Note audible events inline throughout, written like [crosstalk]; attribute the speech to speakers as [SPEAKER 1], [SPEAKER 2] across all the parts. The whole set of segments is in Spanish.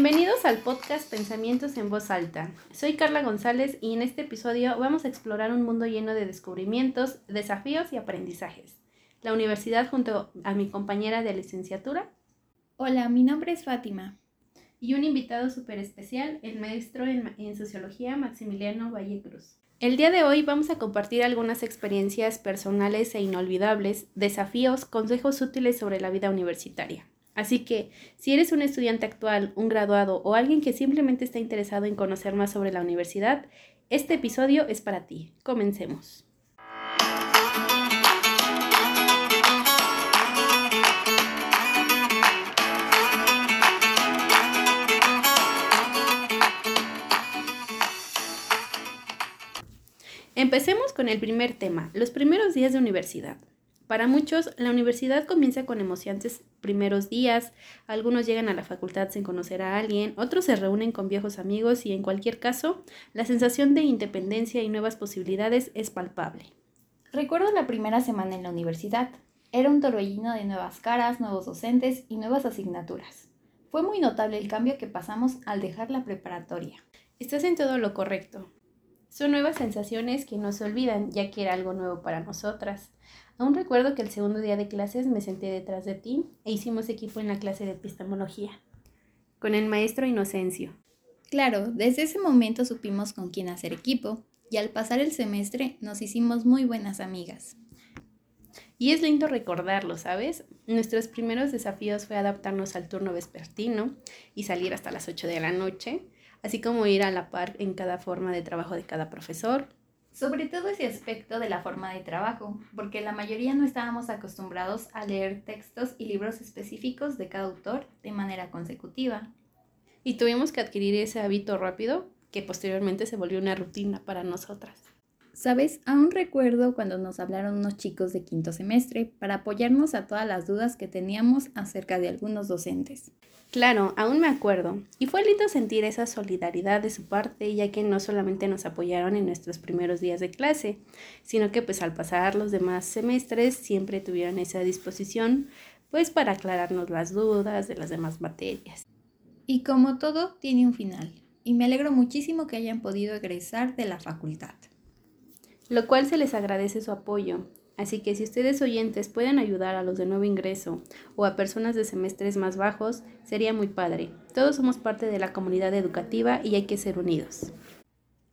[SPEAKER 1] Bienvenidos al podcast Pensamientos en Voz Alta. Soy Carla González y en este episodio vamos a explorar un mundo lleno de descubrimientos, desafíos y aprendizajes. La universidad junto a mi compañera de licenciatura.
[SPEAKER 2] Hola, mi nombre es Fátima.
[SPEAKER 1] Y un invitado súper especial, el maestro en, en Sociología Maximiliano Valle Cruz. El día de hoy vamos a compartir algunas experiencias personales e inolvidables, desafíos, consejos útiles sobre la vida universitaria. Así que, si eres un estudiante actual, un graduado o alguien que simplemente está interesado en conocer más sobre la universidad, este episodio es para ti. Comencemos. Empecemos con el primer tema, los primeros días de universidad. Para muchos, la universidad comienza con emocionantes primeros días, algunos llegan a la facultad sin conocer a alguien, otros se reúnen con viejos amigos y en cualquier caso, la sensación de independencia y nuevas posibilidades es palpable.
[SPEAKER 2] Recuerdo la primera semana en la universidad. Era un torbellino de nuevas caras, nuevos docentes y nuevas asignaturas. Fue muy notable el cambio que pasamos al dejar la preparatoria.
[SPEAKER 1] Estás en todo lo correcto. Son nuevas sensaciones que no se olvidan, ya que era algo nuevo para nosotras. Aún recuerdo que el segundo día de clases me senté detrás de ti e hicimos equipo en la clase de epistemología, con el maestro Inocencio.
[SPEAKER 2] Claro, desde ese momento supimos con quién hacer equipo y al pasar el semestre nos hicimos muy buenas amigas.
[SPEAKER 1] Y es lindo recordarlo, ¿sabes? Nuestros primeros desafíos fue adaptarnos al turno vespertino y salir hasta las 8 de la noche, así como ir a la par en cada forma de trabajo de cada profesor,
[SPEAKER 2] sobre todo ese aspecto de la forma de trabajo, porque la mayoría no estábamos acostumbrados a leer textos y libros específicos de cada autor de manera consecutiva.
[SPEAKER 1] Y tuvimos que adquirir ese hábito rápido que posteriormente se volvió una rutina para nosotras.
[SPEAKER 2] Sabes, aún recuerdo cuando nos hablaron unos chicos de quinto semestre para apoyarnos a todas las dudas que teníamos acerca de algunos docentes.
[SPEAKER 1] Claro, aún me acuerdo. Y fue lindo sentir esa solidaridad de su parte, ya que no solamente nos apoyaron en nuestros primeros días de clase, sino que pues al pasar los demás semestres siempre tuvieron esa disposición pues para aclararnos las dudas de las demás materias.
[SPEAKER 2] Y como todo, tiene un final. Y me alegro muchísimo que hayan podido egresar de la facultad.
[SPEAKER 1] Lo cual se les agradece su apoyo, Así que si ustedes oyentes pueden ayudar a los de nuevo ingreso o a personas de semestres más bajos, sería muy padre. Todos somos parte de la comunidad educativa y hay que ser unidos.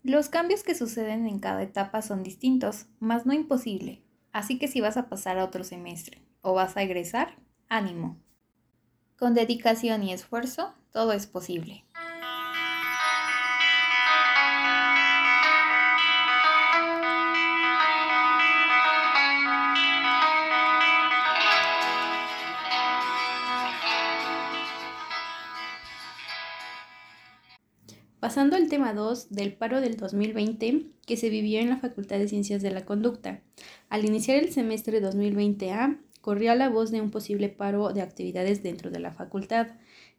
[SPEAKER 2] Los cambios que suceden en cada etapa son distintos, mas no imposible. Así que si vas a pasar a otro semestre o vas a egresar, ánimo. Con dedicación y esfuerzo, todo es posible.
[SPEAKER 1] Pasando al tema 2 del paro del 2020 que se vivió en la Facultad de Ciencias de la Conducta. Al iniciar el semestre 2020A, corría la voz de un posible paro de actividades dentro de la facultad,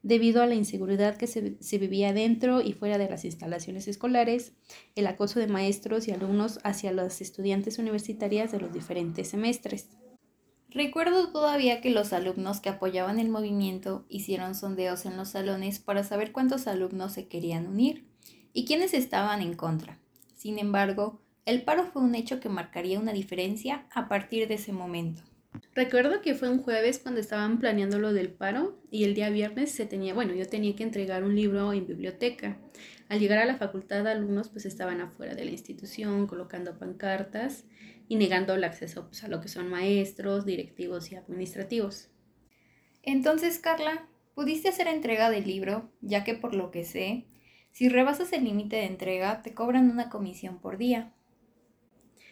[SPEAKER 1] debido a la inseguridad que se, se, vivía dentro y fuera de las instalaciones escolares, el acoso de maestros y alumnos hacia las estudiantes universitarias de los diferentes semestres.
[SPEAKER 2] Recuerdo todavía que los alumnos que apoyaban el movimiento hicieron sondeos en los salones para saber cuántos alumnos se querían unir y quiénes estaban en contra. Sin embargo, el paro fue un hecho que marcaría una diferencia a partir de ese momento.
[SPEAKER 1] Recuerdo que fue un jueves cuando estaban planeando lo del paro y el día viernes se tenía, bueno, yo tenía que entregar un libro en biblioteca. Al llegar a la facultad, alumnos pues estaban afuera de la institución colocando pancartas y negando el acceso pues, a lo que son maestros, directivos y administrativos.
[SPEAKER 2] Entonces, Carla, ¿pudiste hacer entrega del libro? Ya que por lo que sé, si rebasas el límite de entrega, te cobran una comisión por día.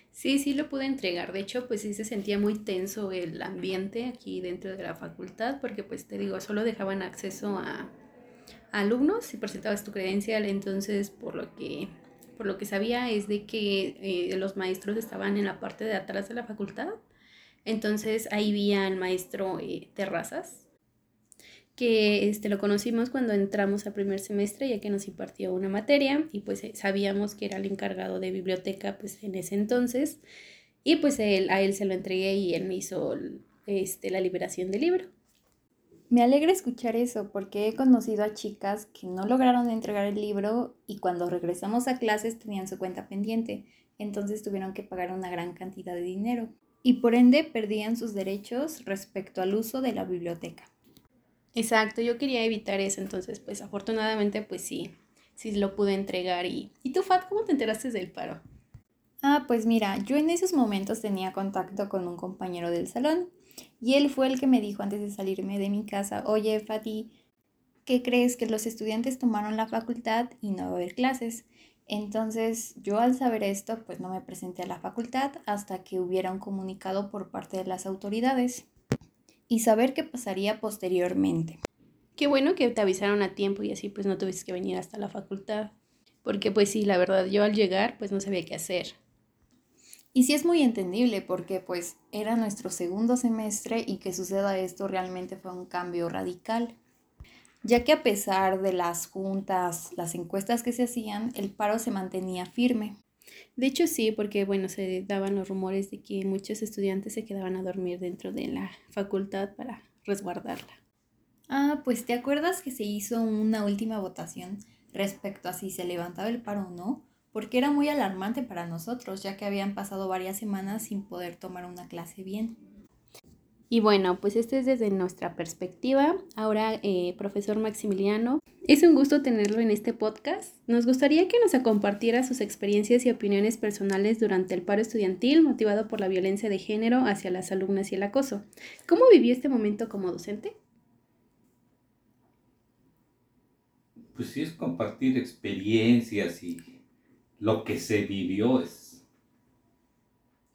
[SPEAKER 1] Sí, sí lo pude entregar. De hecho, pues sí se sentía muy tenso el ambiente aquí dentro de la facultad, porque pues te digo, solo dejaban acceso a, alumnos si presentabas tu credencial, entonces por lo que por lo que sabía es de que eh, los maestros estaban en la parte de atrás de la facultad. Entonces ahí vi al maestro eh, Terrazas, que este, lo conocimos cuando entramos al primer semestre, ya que nos impartió una materia y pues eh, sabíamos que era el encargado de biblioteca pues en ese entonces. Y pues él, a él se lo entregué y él me hizo este, la liberación del libro.
[SPEAKER 2] Me alegra escuchar eso porque he conocido a chicas que no lograron entregar el libro y cuando regresamos a clases tenían su cuenta pendiente, entonces tuvieron que pagar una gran cantidad de dinero y por ende perdían sus derechos respecto al uso de la biblioteca.
[SPEAKER 1] Exacto, yo quería evitar eso, entonces pues afortunadamente pues sí, sí lo pude entregar. ¿Y, ¿y tú, Fat, cómo te enteraste del paro?
[SPEAKER 2] Ah, pues mira, yo en esos momentos tenía contacto con un compañero del salón y él fue el que me dijo antes de salirme de mi casa, oye, Fati, ¿qué crees que los estudiantes tomaron la facultad y no va a haber clases? Entonces yo al saber esto, pues no me presenté a la facultad hasta que hubiera un comunicado por parte de las autoridades y saber qué pasaría posteriormente.
[SPEAKER 1] Qué bueno que te avisaron a tiempo y así pues no tuviste que venir hasta la facultad. Porque pues sí, la verdad, yo al llegar pues no sabía qué hacer.
[SPEAKER 2] Y sí es muy entendible porque pues era nuestro segundo semestre y que suceda esto realmente fue un cambio radical ya que a pesar de las juntas, las encuestas que se hacían, el paro se mantenía firme.
[SPEAKER 1] De hecho sí, porque bueno, se daban los rumores de que muchos estudiantes se quedaban a dormir dentro de la facultad para resguardarla.
[SPEAKER 2] Ah, pues ¿te acuerdas que se hizo una última votación respecto a si se levantaba el paro o no? Porque era muy alarmante para nosotros, ya que habían pasado varias semanas sin poder tomar una clase bien.
[SPEAKER 1] Y bueno, pues esto es desde nuestra perspectiva. Ahora, eh, profesor Maximiliano, es un gusto tenerlo en este podcast. Nos gustaría que nos compartiera sus experiencias y opiniones personales durante el paro estudiantil motivado por la violencia de género hacia las alumnas y el acoso. ¿Cómo vivió este momento como docente?
[SPEAKER 3] Pues sí, es compartir experiencias y lo que se vivió es,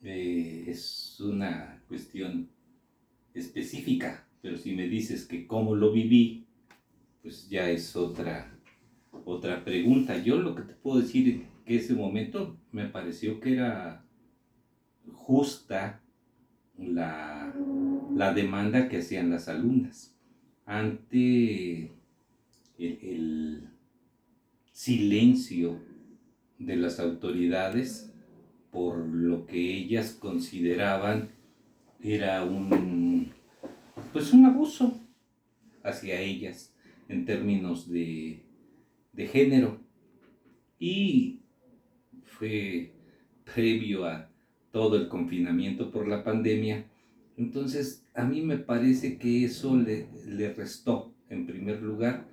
[SPEAKER 3] eh, es una cuestión específica, pero si me dices que cómo lo viví, pues ya es otra, otra pregunta. Yo lo que te puedo decir es que ese momento me pareció que era justa la, la demanda que hacían las alumnas ante el, el silencio de las autoridades por lo que ellas consideraban era un, pues un abuso hacia ellas en términos de, de género. Y fue previo a todo el confinamiento por la pandemia. Entonces, a mí me parece que eso le, le restó, en primer lugar,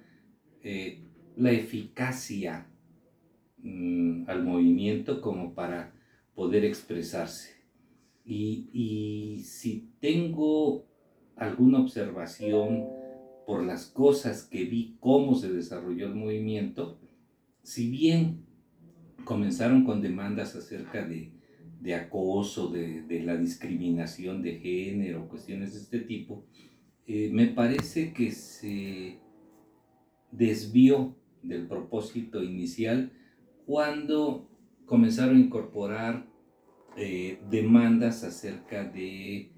[SPEAKER 3] eh, la eficacia mm, al movimiento como para poder expresarse. Y, si tengo alguna observación por las cosas que vi, cómo se desarrolló el movimiento, si bien comenzaron con demandas acerca de, acoso, de, la discriminación de género, cuestiones de este tipo, eh, me parece que se desvió del propósito inicial cuando comenzaron a incorporar eh, demandas acerca de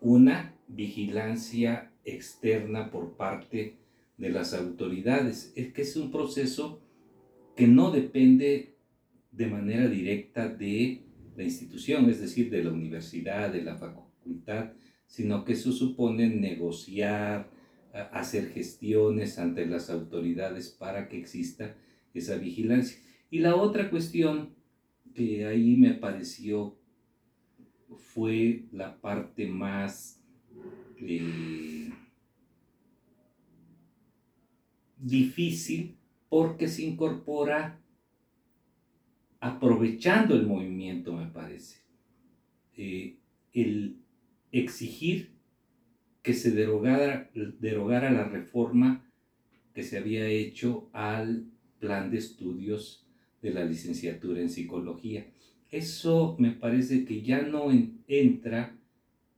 [SPEAKER 3] una vigilancia externa por parte de las autoridades. Es que es un proceso que no depende de manera directa de la institución, es decir, de la universidad, de la facultad, sino que eso supone negociar, hacer gestiones ante las autoridades para que exista esa vigilancia. Y la otra cuestión que ahí me pareció fue la parte más eh, difícil porque se incorpora aprovechando el movimiento, me parece. Eh, el exigir que se derogara, derogara la reforma que se había hecho al plan de estudios de la licenciatura en psicología. Eso me parece que ya no entra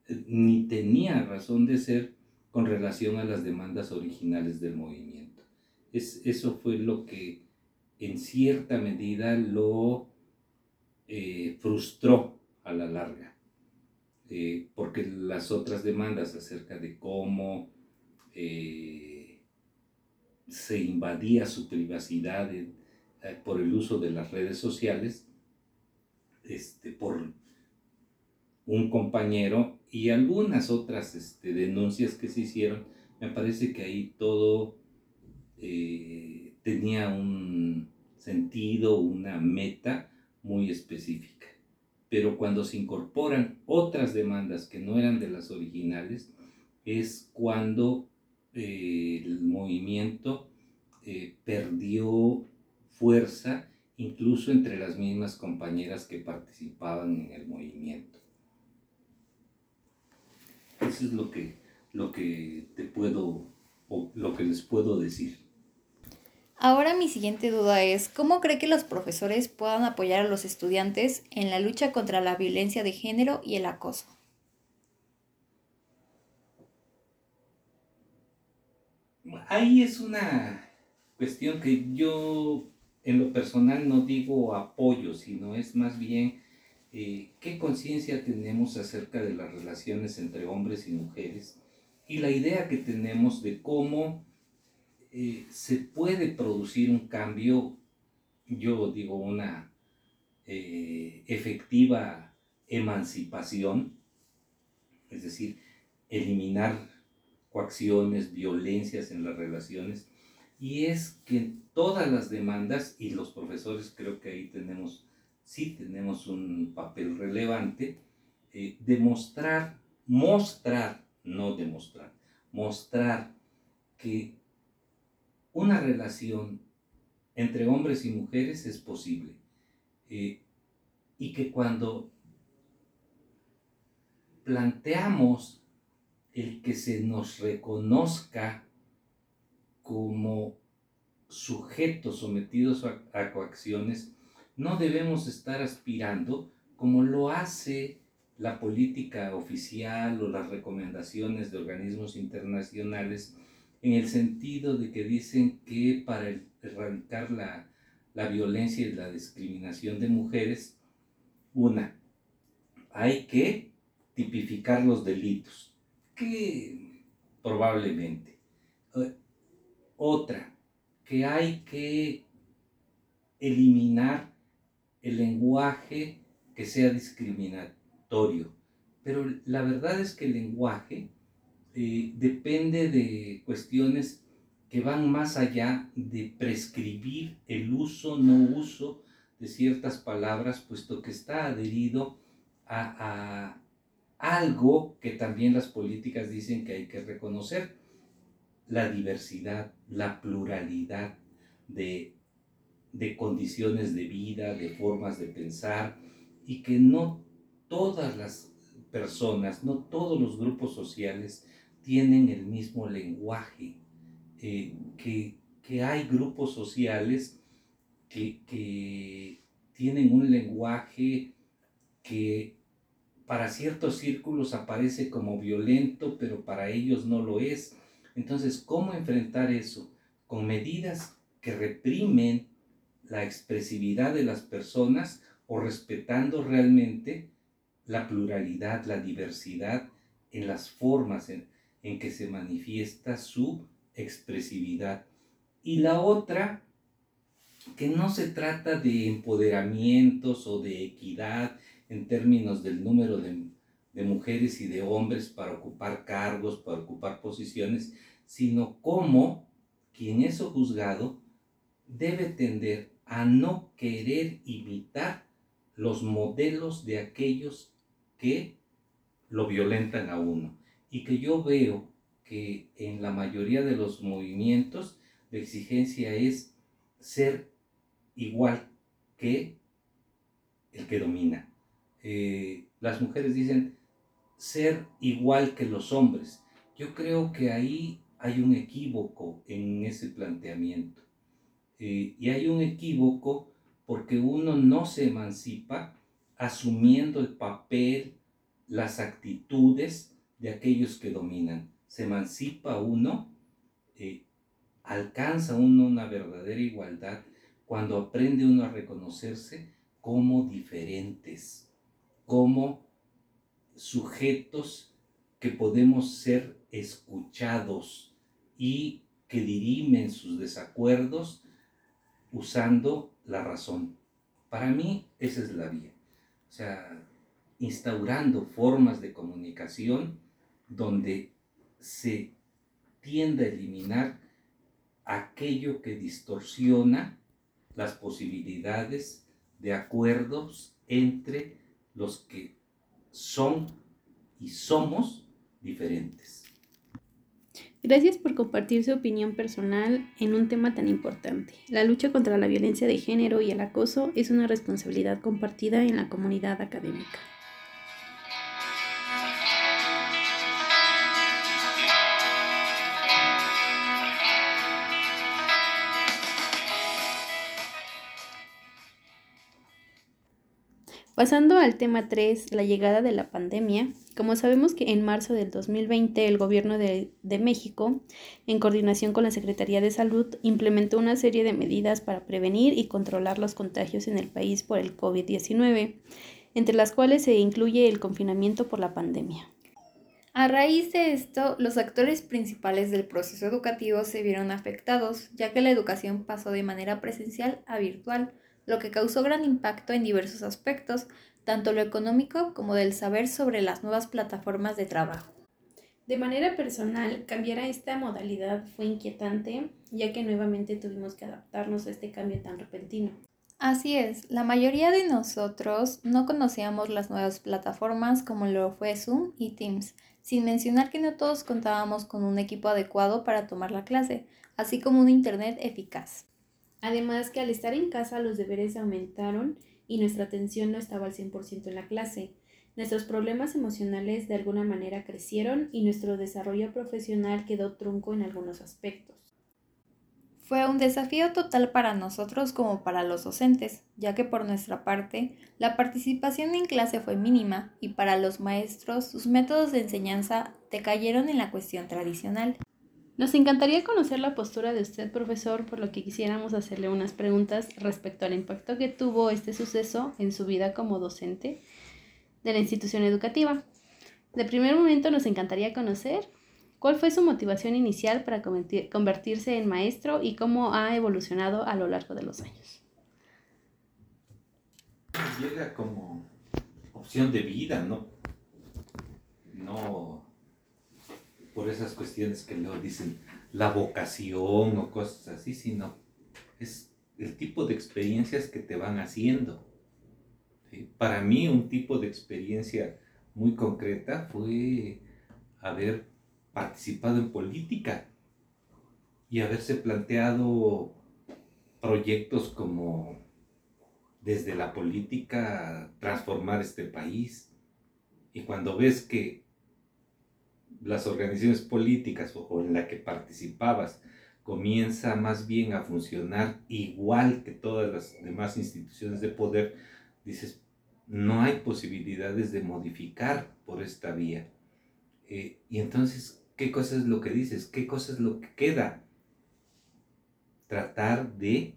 [SPEAKER 3] eh, ni tenía razón de ser con relación a las demandas originales del movimiento. Es, eso fue lo que en cierta medida lo eh, frustró a la larga, eh, porque las otras demandas acerca de cómo se invadía su privacidad eh, por el uso de las redes sociales, este, por un compañero y algunas otras este, denuncias que se hicieron, me parece que ahí todo eh, tenía un sentido, una meta muy específica. Pero cuando se incorporan otras demandas que no eran de las originales, es cuando eh, el movimiento perdió fuerza incluso entre las mismas compañeras que participaban en el movimiento. Eso es lo que, lo que te puedo, o lo que les puedo decir.
[SPEAKER 2] Ahora mi siguiente duda es, ¿cómo cree que los profesores puedan apoyar a los estudiantes en la lucha contra la violencia de género y el acoso?
[SPEAKER 3] Ahí es una cuestión que yo en lo personal no digo apoyo, sino es más bien eh, qué conciencia tenemos acerca de las relaciones entre hombres y mujeres y la idea que tenemos de cómo eh, se puede producir un cambio, yo digo una eh, efectiva emancipación, es decir, eliminar coacciones, violencias en las relaciones, y es que todas las demandas, y los profesores creo que ahí tenemos, sí tenemos un papel relevante, eh, demostrar, mostrar, no demostrar, mostrar que una relación entre hombres y mujeres es posible. Eh, y que cuando planteamos el que se nos reconozca como sujetos sometidos a, coacciones, no debemos estar aspirando como lo hace la política oficial o las recomendaciones de organismos internacionales en el sentido de que dicen que para erradicar la, la violencia y la discriminación de mujeres, una, hay que tipificar los delitos, que probablemente. Otra, que hay que eliminar el lenguaje que sea discriminatorio. Pero la verdad es que el lenguaje eh, depende de cuestiones que van más allá de prescribir el uso, no uso de ciertas palabras, puesto que está adherido a, a algo que también las políticas dicen que hay que reconocer la diversidad, la pluralidad de, condiciones de vida, de formas de pensar, y que no todas las personas, no todos los grupos sociales tienen el mismo lenguaje, eh, que, hay grupos sociales que, que, tienen un lenguaje que para ciertos círculos aparece como violento, pero para ellos no lo es, entonces, ¿cómo enfrentar eso? Con medidas que reprimen la expresividad de las personas o respetando realmente la pluralidad, la diversidad en las formas en, que se manifiesta su expresividad. Y la otra, que no se trata de empoderamientos o de equidad en términos del número de, de mujeres y de hombres para ocupar cargos, para ocupar posiciones, sino cómo quien es juzgado debe tender a no querer imitar los modelos de aquellos que lo violentan a uno. Y que yo veo que en la mayoría de los movimientos la exigencia es ser igual que el que domina. Eh, las mujeres dicen ser igual que los hombres. Yo creo que ahí hay un equívoco en ese planteamiento. Eh, y hay un equívoco porque uno no se emancipa asumiendo el papel, las actitudes de aquellos que dominan. Se emancipa uno, eh, alcanza uno una verdadera igualdad cuando aprende uno a reconocerse como diferentes, como sujetos que podemos ser escuchados y que dirimen sus desacuerdos usando la razón. Para mí esa es la vía. O sea, instaurando formas de comunicación donde se tiende a eliminar aquello que distorsiona las posibilidades de acuerdos entre los que son y somos diferentes.
[SPEAKER 1] Gracias por compartir su opinión personal en un tema tan importante. La lucha contra la violencia de género y el acoso es una responsabilidad compartida en la comunidad académica. Pasando al tema 3, la llegada de la pandemia, como sabemos que en marzo del 2020 el gobierno de, de, México, en coordinación con la Secretaría de Salud, implementó una serie de medidas para prevenir y controlar los contagios en el país por el COVID-19, entre las cuales se incluye el confinamiento por la pandemia.
[SPEAKER 2] A raíz de esto, los actores principales del proceso educativo se vieron afectados, ya que la educación pasó de manera presencial a virtual lo que causó gran impacto en diversos aspectos, tanto lo económico como del saber sobre las nuevas plataformas de trabajo.
[SPEAKER 1] De manera personal, cambiar a esta modalidad fue inquietante, ya que nuevamente tuvimos que adaptarnos a este cambio tan repentino.
[SPEAKER 2] Así es, la mayoría de nosotros no conocíamos las nuevas plataformas como lo fue Zoom y Teams, sin mencionar que no todos contábamos con un equipo adecuado para tomar la clase, así como un Internet eficaz.
[SPEAKER 1] Además que al estar en casa los deberes aumentaron y nuestra atención no estaba al 100% en la clase. Nuestros problemas emocionales de alguna manera crecieron y nuestro desarrollo profesional quedó trunco en algunos aspectos.
[SPEAKER 2] Fue un desafío total para nosotros como para los docentes, ya que por nuestra parte la participación en clase fue mínima y para los maestros sus métodos de enseñanza decayeron en la cuestión tradicional.
[SPEAKER 1] Nos encantaría conocer la postura de usted, profesor, por lo que quisiéramos hacerle unas preguntas respecto al impacto que tuvo este suceso en su vida como docente de la institución educativa. De primer momento nos encantaría conocer cuál fue su motivación inicial para convertirse en maestro y cómo ha evolucionado a lo largo de los años.
[SPEAKER 3] Llega como opción de vida, ¿no? No por esas cuestiones que luego dicen la vocación o cosas así, sino es el tipo de experiencias que te van haciendo. Para mí un tipo de experiencia muy concreta fue haber participado en política y haberse planteado proyectos como desde la política transformar este país. Y cuando ves que las organizaciones políticas o, en la que participabas comienza más bien a funcionar igual que todas las demás instituciones de poder, dices, no hay posibilidades de modificar por esta vía. Eh, y entonces, ¿qué cosa es lo que dices? ¿Qué cosa es lo que queda? Tratar de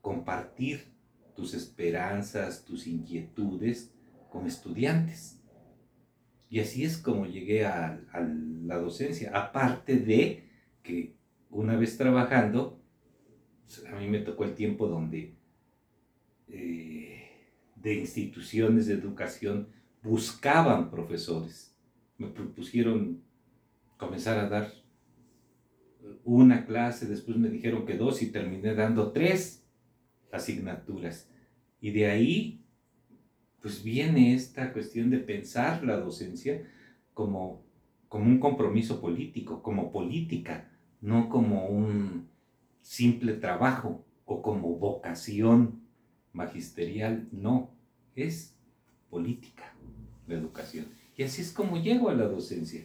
[SPEAKER 3] compartir tus esperanzas, tus inquietudes con estudiantes. Y así es como llegué a, la docencia. Aparte de que una vez trabajando, pues, a mí me tocó el tiempo donde eh, de instituciones de educación buscaban profesores. Me propusieron comenzar a dar una clase, después me dijeron que dos y terminé dando tres asignaturas. Y de ahí pues viene esta cuestión de pensar la docencia como, como un compromiso político, como política, no como un simple trabajo o como vocación magisterial, no, es política la educación. Y así es como llego a la docencia.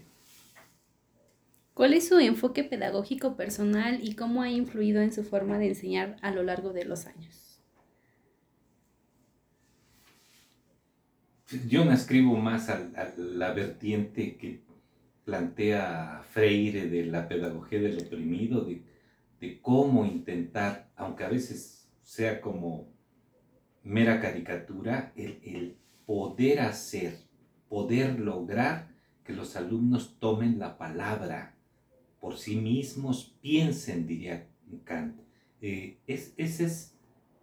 [SPEAKER 1] ¿Cuál es su enfoque pedagógico personal y cómo ha influido en su forma de enseñar a lo largo de los años?
[SPEAKER 3] Yo me escribo más a, la vertiente que plantea Freire de la pedagogía del oprimido, de, cómo intentar, aunque a veces sea como mera caricatura, el, el poder hacer, poder lograr que los alumnos tomen la palabra por sí mismos, piensen, diría Kant. Eh, es, esa es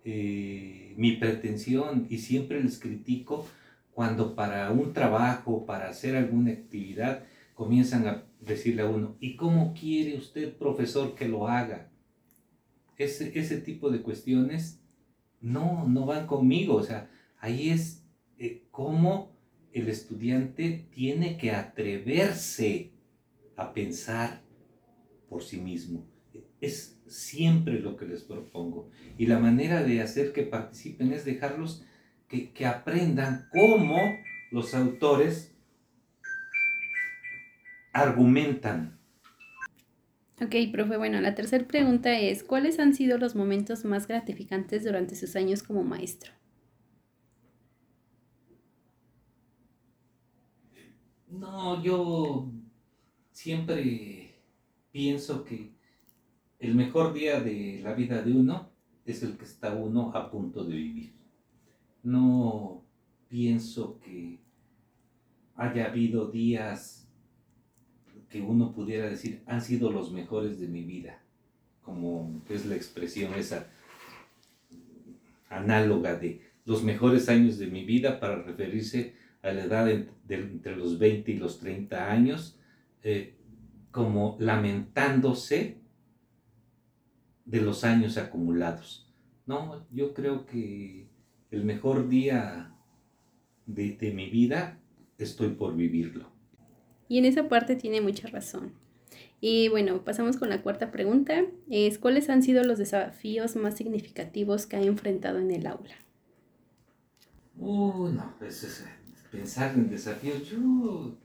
[SPEAKER 3] eh, mi pretensión y siempre les critico cuando para un trabajo, para hacer alguna actividad, comienzan a decirle a uno, ¿y cómo quiere usted, profesor, que lo haga? Ese, ese tipo de cuestiones no, no van conmigo. O sea, ahí es eh, cómo el estudiante tiene que atreverse a pensar por sí mismo. Es siempre lo que les propongo. Y la manera de hacer que participen es dejarlos que, que aprendan cómo los autores argumentan.
[SPEAKER 1] Ok, profe, bueno, la tercera pregunta es, ¿cuáles han sido los momentos más gratificantes durante sus años como maestro?
[SPEAKER 3] No, yo siempre pienso que el mejor día de la vida de uno es el que está uno a punto de vivir. No pienso que haya habido días que uno pudiera decir han sido los mejores de mi vida, como es la expresión esa análoga de los mejores años de mi vida para referirse a la edad entre los 20 y los 30 años, eh, como lamentándose de los años acumulados. No, yo creo que el mejor día de, de mi vida estoy por vivirlo.
[SPEAKER 1] Y en esa parte tiene mucha razón. Y bueno, pasamos con la cuarta pregunta. Es, ¿Cuáles han sido los desafíos más significativos que ha enfrentado en el aula?
[SPEAKER 3] Uh, no, pues es, pensar en desafíos, yo no,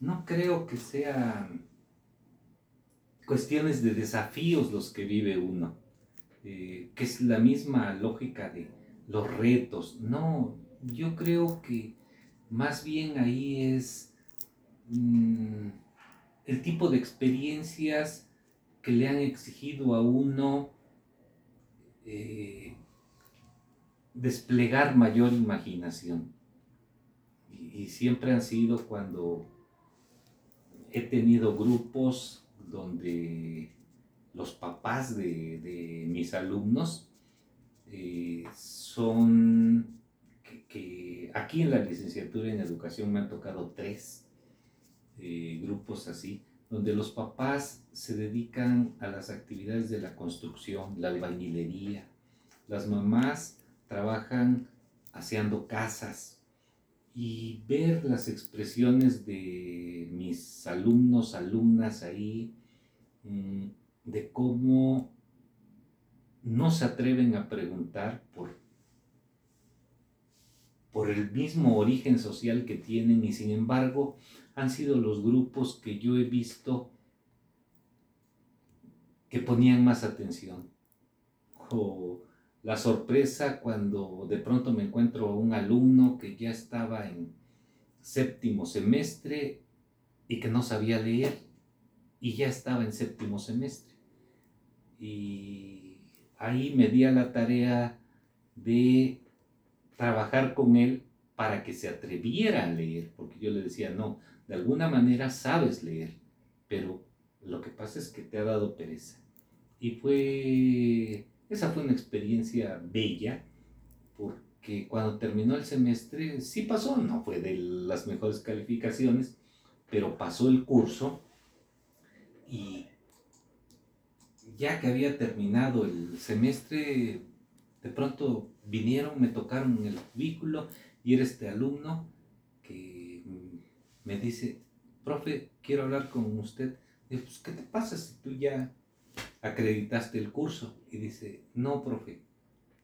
[SPEAKER 3] no creo que sean cuestiones de desafíos los que vive uno, eh, que es la misma lógica de los retos. No, yo creo que más bien ahí es mm, el tipo de experiencias que le han exigido a uno eh, desplegar mayor imaginación. Y, siempre han sido cuando he tenido grupos donde los papás de, mis alumnos eh, son que, aquí en la licenciatura en educación me han tocado tres eh, grupos así, donde los papás se dedican a las actividades de la construcción, la albañilería, las mamás trabajan haciendo casas. Y ver las expresiones de mis alumnos, alumnas ahí, mm, de cómo no se atreven a preguntar por, por el mismo origen social que tienen y sin embargo han sido los grupos que yo he visto que ponían más atención. O la sorpresa cuando de pronto me encuentro a un alumno que ya estaba en séptimo semestre y que no sabía leer y ya estaba en séptimo semestre. Y ahí me di a la tarea de trabajar con él para que se atreviera a leer, porque yo le decía, no, de alguna manera sabes leer, pero lo que pasa es que te ha dado pereza. Y fue esa fue una experiencia bella, porque cuando terminó el semestre, sí pasó, no fue de las mejores calificaciones, pero pasó el curso y ya que había terminado el semestre, de pronto vinieron, me tocaron el cubículo y era este alumno que me dice, profe, quiero hablar con usted. Y pues, ¿qué te pasa si tú ya acreditaste el curso. Y dice, no, profe,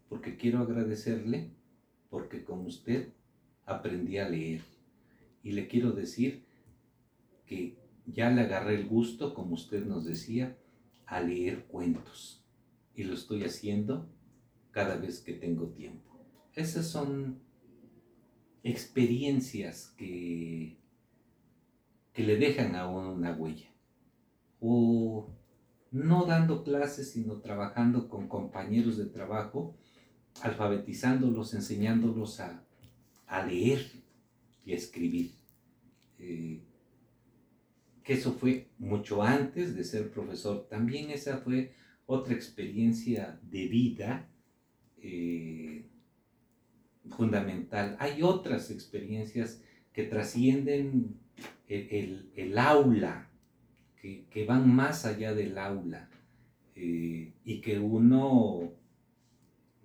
[SPEAKER 3] porque quiero agradecerle porque con usted aprendí a leer. Y le quiero decir que ya le agarré el gusto, como usted nos decía, a leer cuentos. Y lo estoy haciendo cada vez que tengo tiempo. Esas son experiencias que, que le dejan a uno una huella. O no dando clases, sino trabajando con compañeros de trabajo, alfabetizándolos, enseñándolos a, leer y a escribir. Eh, que eso fue mucho antes de ser profesor. También esa fue otra experiencia de vida, eh, fundamental. Hay otras experiencias que trascienden el, aula, que, van más allá del aula eh, y que uno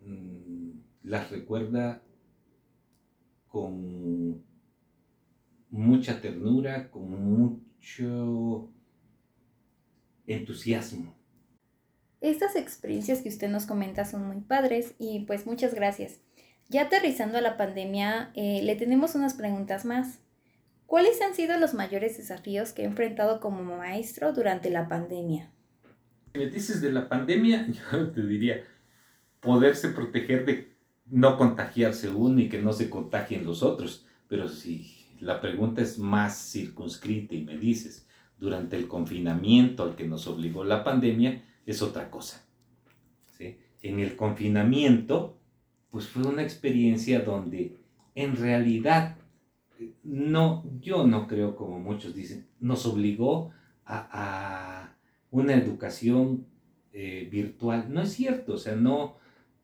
[SPEAKER 3] mm, las recuerda con mucha ternura, con mucho entusiasmo.
[SPEAKER 2] Estas experiencias que usted nos comenta son muy padres y pues muchas gracias. Ya aterrizando a la pandemia, eh, le tenemos unas preguntas más. ¿Cuáles han sido los mayores desafíos que ha enfrentado como maestro durante la pandemia?
[SPEAKER 3] Si me dices de la pandemia, [laughs] yo te diría poderse proteger de no contagiarse uno y que no se contagien los otros. Pero si la pregunta es más circunscrita y me dices, durante el confinamiento al que nos obligó la pandemia, es otra cosa. En el confinamiento, pues fue una experiencia donde en realidad no, yo no creo como muchos dicen, nos obligó a, una educación eh, virtual. No es cierto, o sea, no,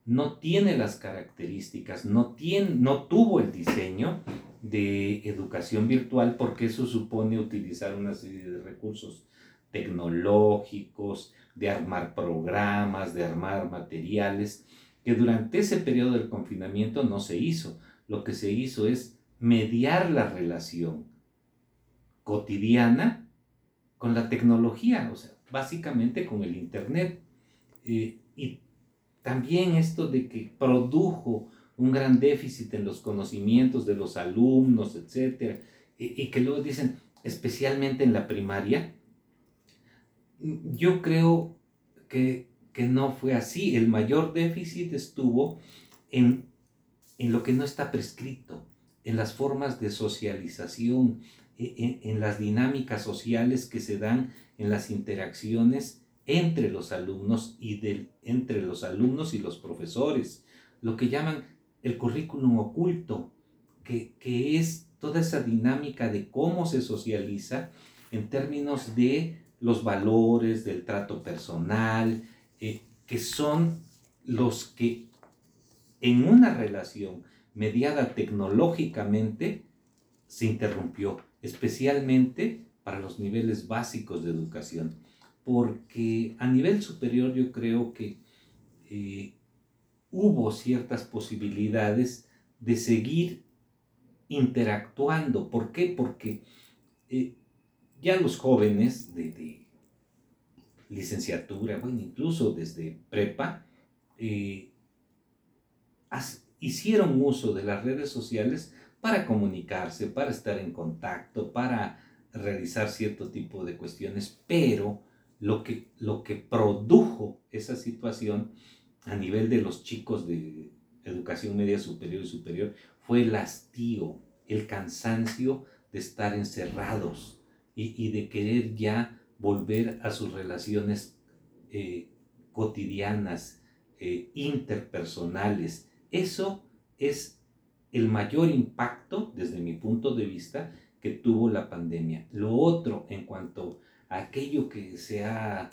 [SPEAKER 3] no tiene las características, no, tiene, no tuvo el diseño de educación virtual porque eso supone utilizar una serie de recursos tecnológicos, de armar programas, de armar materiales, que durante ese periodo del confinamiento no se hizo. Lo que se hizo es mediar la relación cotidiana con la tecnología, o sea, básicamente con el Internet. Eh, y también esto de que produjo un gran déficit en los conocimientos de los alumnos, etc. Y, que luego dicen, especialmente en la primaria, yo creo que, que, no fue así. El mayor déficit estuvo en, en lo que no está prescrito en las formas de socialización, e, en, las dinámicas sociales que se dan en las interacciones entre los alumnos y entre los alumnos y los profesores, lo que llaman el currículum oculto, que, es toda esa dinámica de cómo se socializa en términos de los valores, del trato personal, eh, que son los que en una relación mediada tecnológicamente, se interrumpió, especialmente para los niveles básicos de educación, porque a nivel superior yo creo que eh, hubo ciertas posibilidades de seguir interactuando. ¿Por qué? Porque eh, ya los jóvenes de, licenciatura, bueno, incluso desde prepa, eh, hicieron uso de las redes sociales para comunicarse, para estar en contacto, para realizar cierto tipo de cuestiones, pero lo que, lo que produjo esa situación a nivel de los chicos de educación media superior y superior fue el hastío, el cansancio de estar encerrados y, de querer ya volver a sus relaciones eh, cotidianas, eh, interpersonales, eso es el mayor impacto desde mi punto de vista que tuvo la pandemia. Lo otro en cuanto a aquello que se ha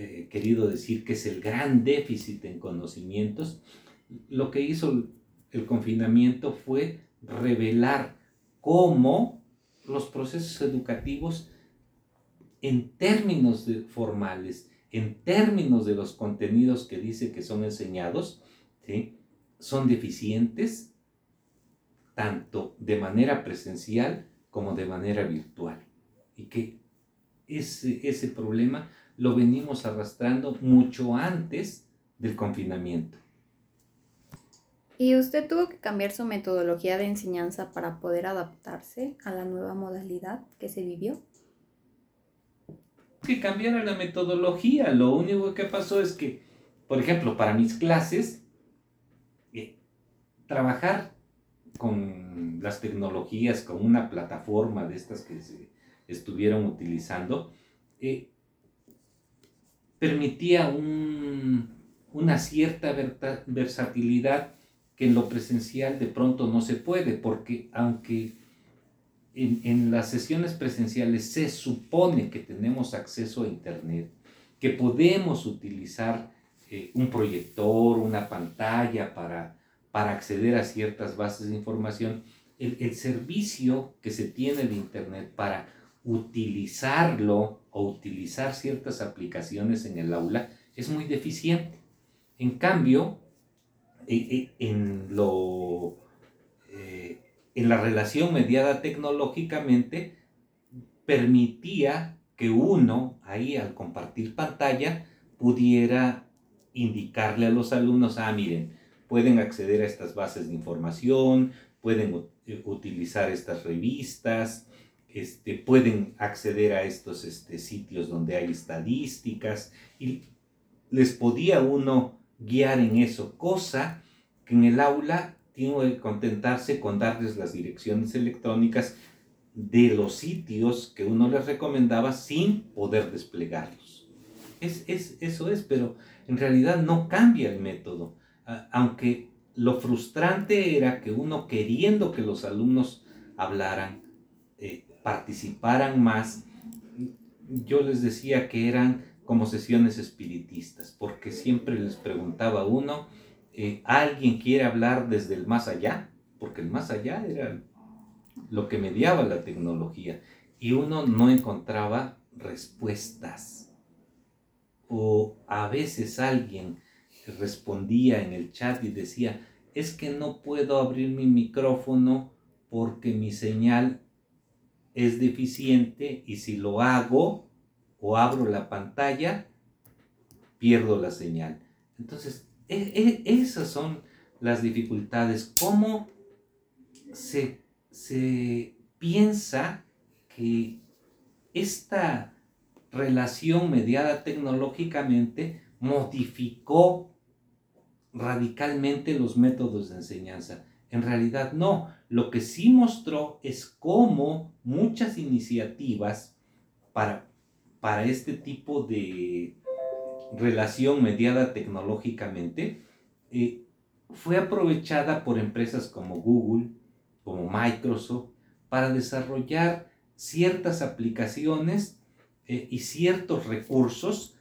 [SPEAKER 3] eh, querido decir que es el gran déficit en conocimientos, lo que hizo el confinamiento fue revelar cómo los procesos educativos en términos formales, en términos de los contenidos que dice que son enseñados, ¿sí? son deficientes tanto de manera presencial como de manera virtual. Y que ese, ese problema lo venimos arrastrando mucho antes del confinamiento.
[SPEAKER 2] ¿Y usted tuvo que cambiar su metodología de enseñanza para poder adaptarse a la nueva modalidad que se vivió?
[SPEAKER 3] Que cambiara la metodología. Lo único que pasó es que, por ejemplo, para mis clases, trabajar con las tecnologías, con una plataforma de estas que se estuvieron utilizando, eh, permitía una cierta versatilidad que en lo presencial de pronto no se puede, porque aunque en, las sesiones presenciales se supone que tenemos acceso a Internet, que podemos utilizar eh, un proyector, una pantalla para para acceder a ciertas bases de información, el, el servicio que se tiene de Internet para utilizarlo o utilizar ciertas aplicaciones en el aula es muy deficiente. En cambio, e, e, en, lo, eh, en la relación mediada tecnológicamente, permitía que uno, ahí al compartir pantalla, pudiera indicarle a los alumnos, ah, miren, pueden acceder a estas bases de información, pueden utilizar estas revistas, este, pueden acceder a estos este, sitios donde hay estadísticas y les podía uno guiar en eso, cosa que en el aula tiene que contentarse con darles las direcciones electrónicas de los sitios que uno les recomendaba sin poder desplegarlos. Es, es, eso es, pero en realidad no cambia el método, aunque lo frustrante era que uno queriendo que los alumnos hablaran, eh, participaran más, yo les decía que eran como sesiones espiritistas, porque siempre les preguntaba uno, eh, ¿alguien quiere hablar desde el más allá? Porque el más allá era lo que mediaba la tecnología y uno no encontraba respuestas. O a veces alguien respondía en el chat y decía, es que no puedo abrir mi micrófono porque mi señal es deficiente y si lo hago o abro la pantalla, pierdo la señal. Entonces, e, e, esas son las dificultades. ¿Cómo se, se piensa que esta relación mediada tecnológicamente modificó radicalmente los métodos de enseñanza. En realidad no. Lo que sí mostró es cómo muchas iniciativas para, para este tipo de relación mediada tecnológicamente eh, fue aprovechada por empresas como Google, como Microsoft, para desarrollar ciertas aplicaciones eh, y ciertos recursos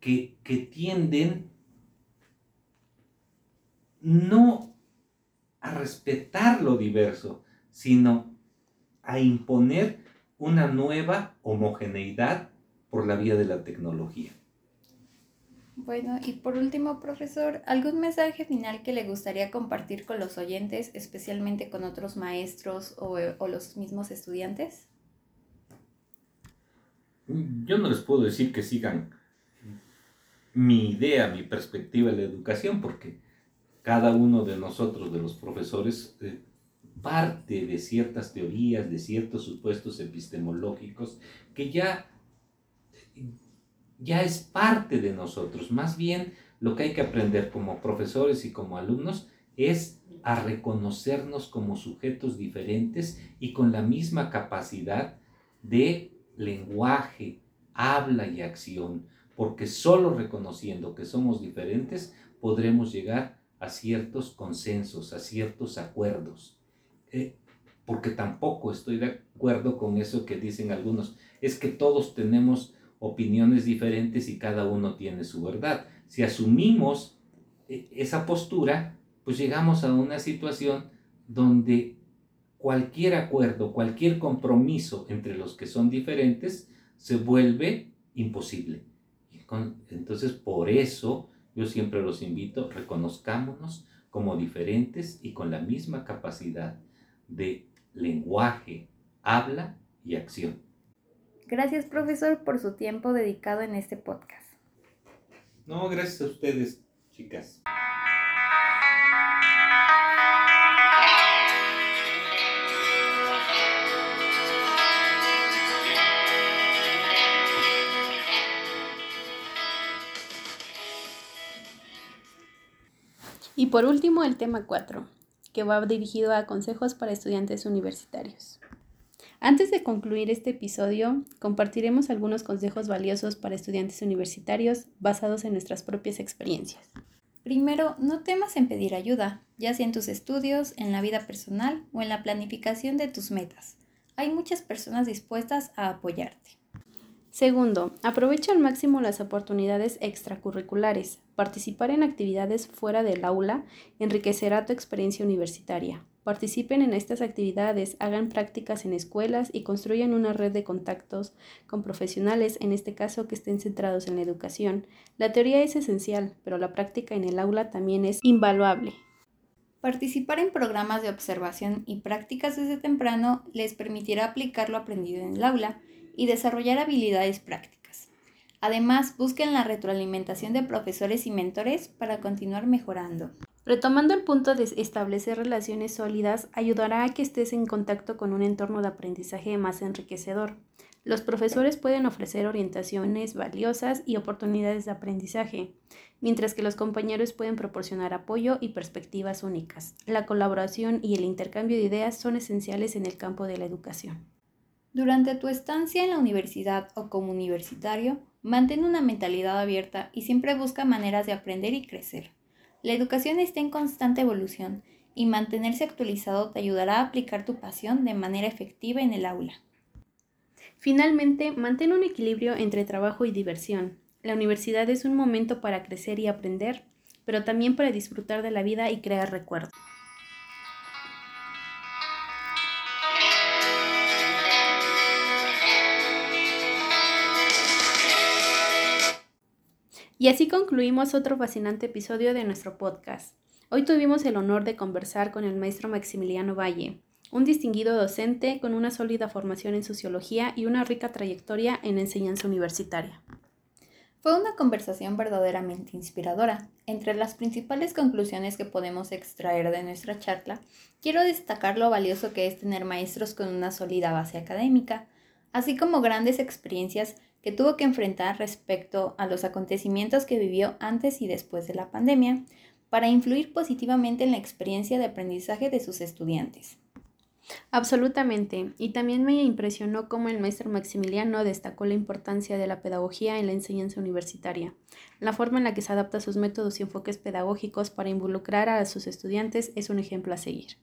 [SPEAKER 3] que, que tienden no a respetar lo diverso, sino a imponer una nueva homogeneidad por la vía de la tecnología.
[SPEAKER 2] Bueno, y por último, profesor, ¿algún mensaje final que le gustaría compartir con los oyentes, especialmente con otros maestros o, o los mismos estudiantes?
[SPEAKER 3] Yo no les puedo decir que sigan mi idea, mi perspectiva de la educación, porque cada uno de nosotros, de los profesores, eh, parte de ciertas teorías, de ciertos supuestos epistemológicos que ya, ya es parte de nosotros. Más bien, lo que hay que aprender como profesores y como alumnos es a reconocernos como sujetos diferentes y con la misma capacidad de lenguaje, habla y acción, porque solo reconociendo que somos diferentes podremos llegar a ciertos consensos, a ciertos acuerdos. Eh, porque tampoco estoy de acuerdo con eso que dicen algunos. Es que todos tenemos opiniones diferentes y cada uno tiene su verdad. Si asumimos eh, esa postura, pues llegamos a una situación donde cualquier acuerdo, cualquier compromiso entre los que son diferentes se vuelve imposible. Entonces, por eso yo siempre los invito, reconozcámonos como diferentes y con la misma capacidad de lenguaje, habla y acción.
[SPEAKER 2] Gracias, profesor, por su tiempo dedicado en este podcast.
[SPEAKER 3] No, gracias a ustedes, chicas.
[SPEAKER 1] Y por último, el tema 4, que va dirigido a consejos para estudiantes universitarios. Antes de concluir este episodio, compartiremos algunos consejos valiosos para estudiantes universitarios basados en nuestras propias experiencias.
[SPEAKER 2] Primero, no temas en pedir ayuda, ya sea en tus estudios, en la vida personal o en la planificación de tus metas. Hay muchas personas dispuestas a apoyarte.
[SPEAKER 1] Segundo, aprovecha al máximo las oportunidades extracurriculares. Participar en actividades fuera del aula enriquecerá tu experiencia universitaria. Participen en estas actividades, hagan prácticas en escuelas y construyan una red de contactos con profesionales, en este caso que estén centrados en la educación. La teoría es esencial, pero la práctica en el aula también es invaluable.
[SPEAKER 2] Participar en programas de observación y prácticas desde temprano les permitirá aplicar lo aprendido en el aula y desarrollar habilidades prácticas. Además, busquen la retroalimentación de profesores y mentores para continuar mejorando.
[SPEAKER 1] Retomando el punto de establecer relaciones sólidas, ayudará a que estés en contacto con un entorno de aprendizaje más enriquecedor. Los profesores pueden ofrecer orientaciones valiosas y oportunidades de aprendizaje, mientras que los compañeros pueden proporcionar apoyo y perspectivas únicas. La colaboración y el intercambio de ideas son esenciales en el campo de la educación.
[SPEAKER 2] Durante tu estancia en la universidad o como universitario, mantén una mentalidad abierta y siempre busca maneras de aprender y crecer. La educación está en constante evolución y mantenerse actualizado te ayudará a aplicar tu pasión de manera efectiva en el aula.
[SPEAKER 1] Finalmente, mantén un equilibrio entre trabajo y diversión. La universidad es un momento para crecer y aprender, pero también para disfrutar de la vida y crear recuerdos. Y así concluimos otro fascinante episodio de nuestro podcast. Hoy tuvimos el honor de conversar con el maestro Maximiliano Valle, un distinguido docente con una sólida formación en sociología y una rica trayectoria en enseñanza universitaria.
[SPEAKER 2] Fue una conversación verdaderamente inspiradora. Entre las principales conclusiones que podemos extraer de nuestra charla, quiero destacar lo valioso que es tener maestros con una sólida base académica, así como grandes experiencias que tuvo que enfrentar respecto a los acontecimientos que vivió antes y después de la pandemia para influir positivamente en la experiencia de aprendizaje de sus estudiantes.
[SPEAKER 1] Absolutamente, y también me impresionó cómo el maestro Maximiliano destacó la importancia de la pedagogía en la enseñanza universitaria, la forma en la que se adapta sus métodos y enfoques pedagógicos para involucrar a sus estudiantes es un ejemplo a seguir.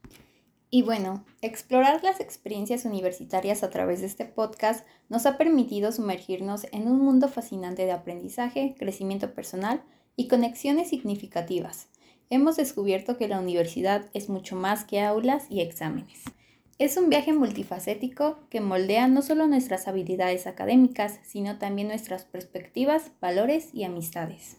[SPEAKER 2] Y bueno, explorar las experiencias universitarias a través de este podcast nos ha permitido sumergirnos en un mundo fascinante de aprendizaje, crecimiento personal y conexiones significativas. Hemos descubierto que la universidad es mucho más que aulas y exámenes. Es un viaje multifacético que moldea no solo nuestras habilidades académicas, sino también nuestras perspectivas, valores y amistades.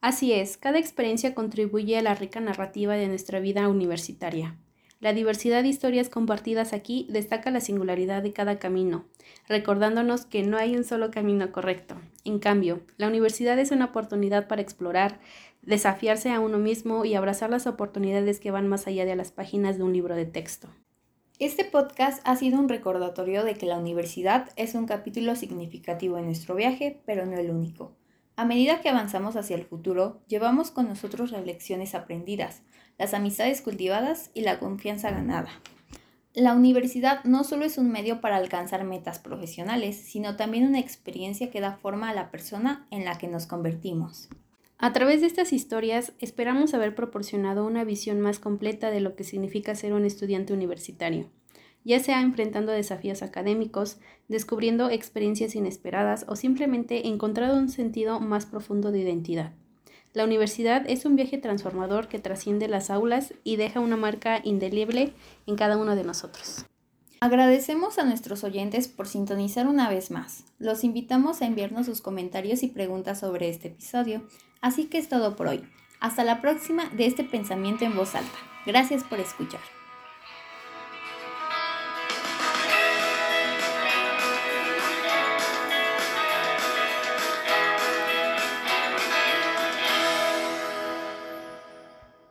[SPEAKER 1] Así es, cada experiencia contribuye a la rica narrativa de nuestra vida universitaria. La diversidad de historias compartidas aquí destaca la singularidad de cada camino, recordándonos que no hay un solo camino correcto. En cambio, la universidad es una oportunidad para explorar, desafiarse a uno mismo y abrazar las oportunidades que van más allá de las páginas de un libro de texto.
[SPEAKER 2] Este podcast ha sido un recordatorio de que la universidad es un capítulo significativo en nuestro viaje, pero no el único. A medida que avanzamos hacia el futuro, llevamos con nosotros las lecciones aprendidas, las amistades cultivadas y la confianza ganada. La universidad no solo es un medio para alcanzar metas profesionales, sino también una experiencia que da forma a la persona en la que nos convertimos.
[SPEAKER 1] A través de estas historias esperamos haber proporcionado una visión más completa de lo que significa ser un estudiante universitario, ya sea enfrentando desafíos académicos, descubriendo experiencias inesperadas o simplemente encontrando un sentido más profundo de identidad. La universidad es un viaje transformador que trasciende las aulas y deja una marca indeleble en cada uno de nosotros.
[SPEAKER 2] Agradecemos a nuestros oyentes por sintonizar una vez más. Los invitamos a enviarnos sus comentarios y preguntas sobre este episodio. Así que es todo por hoy. Hasta la próxima de este pensamiento en voz alta. Gracias por escuchar.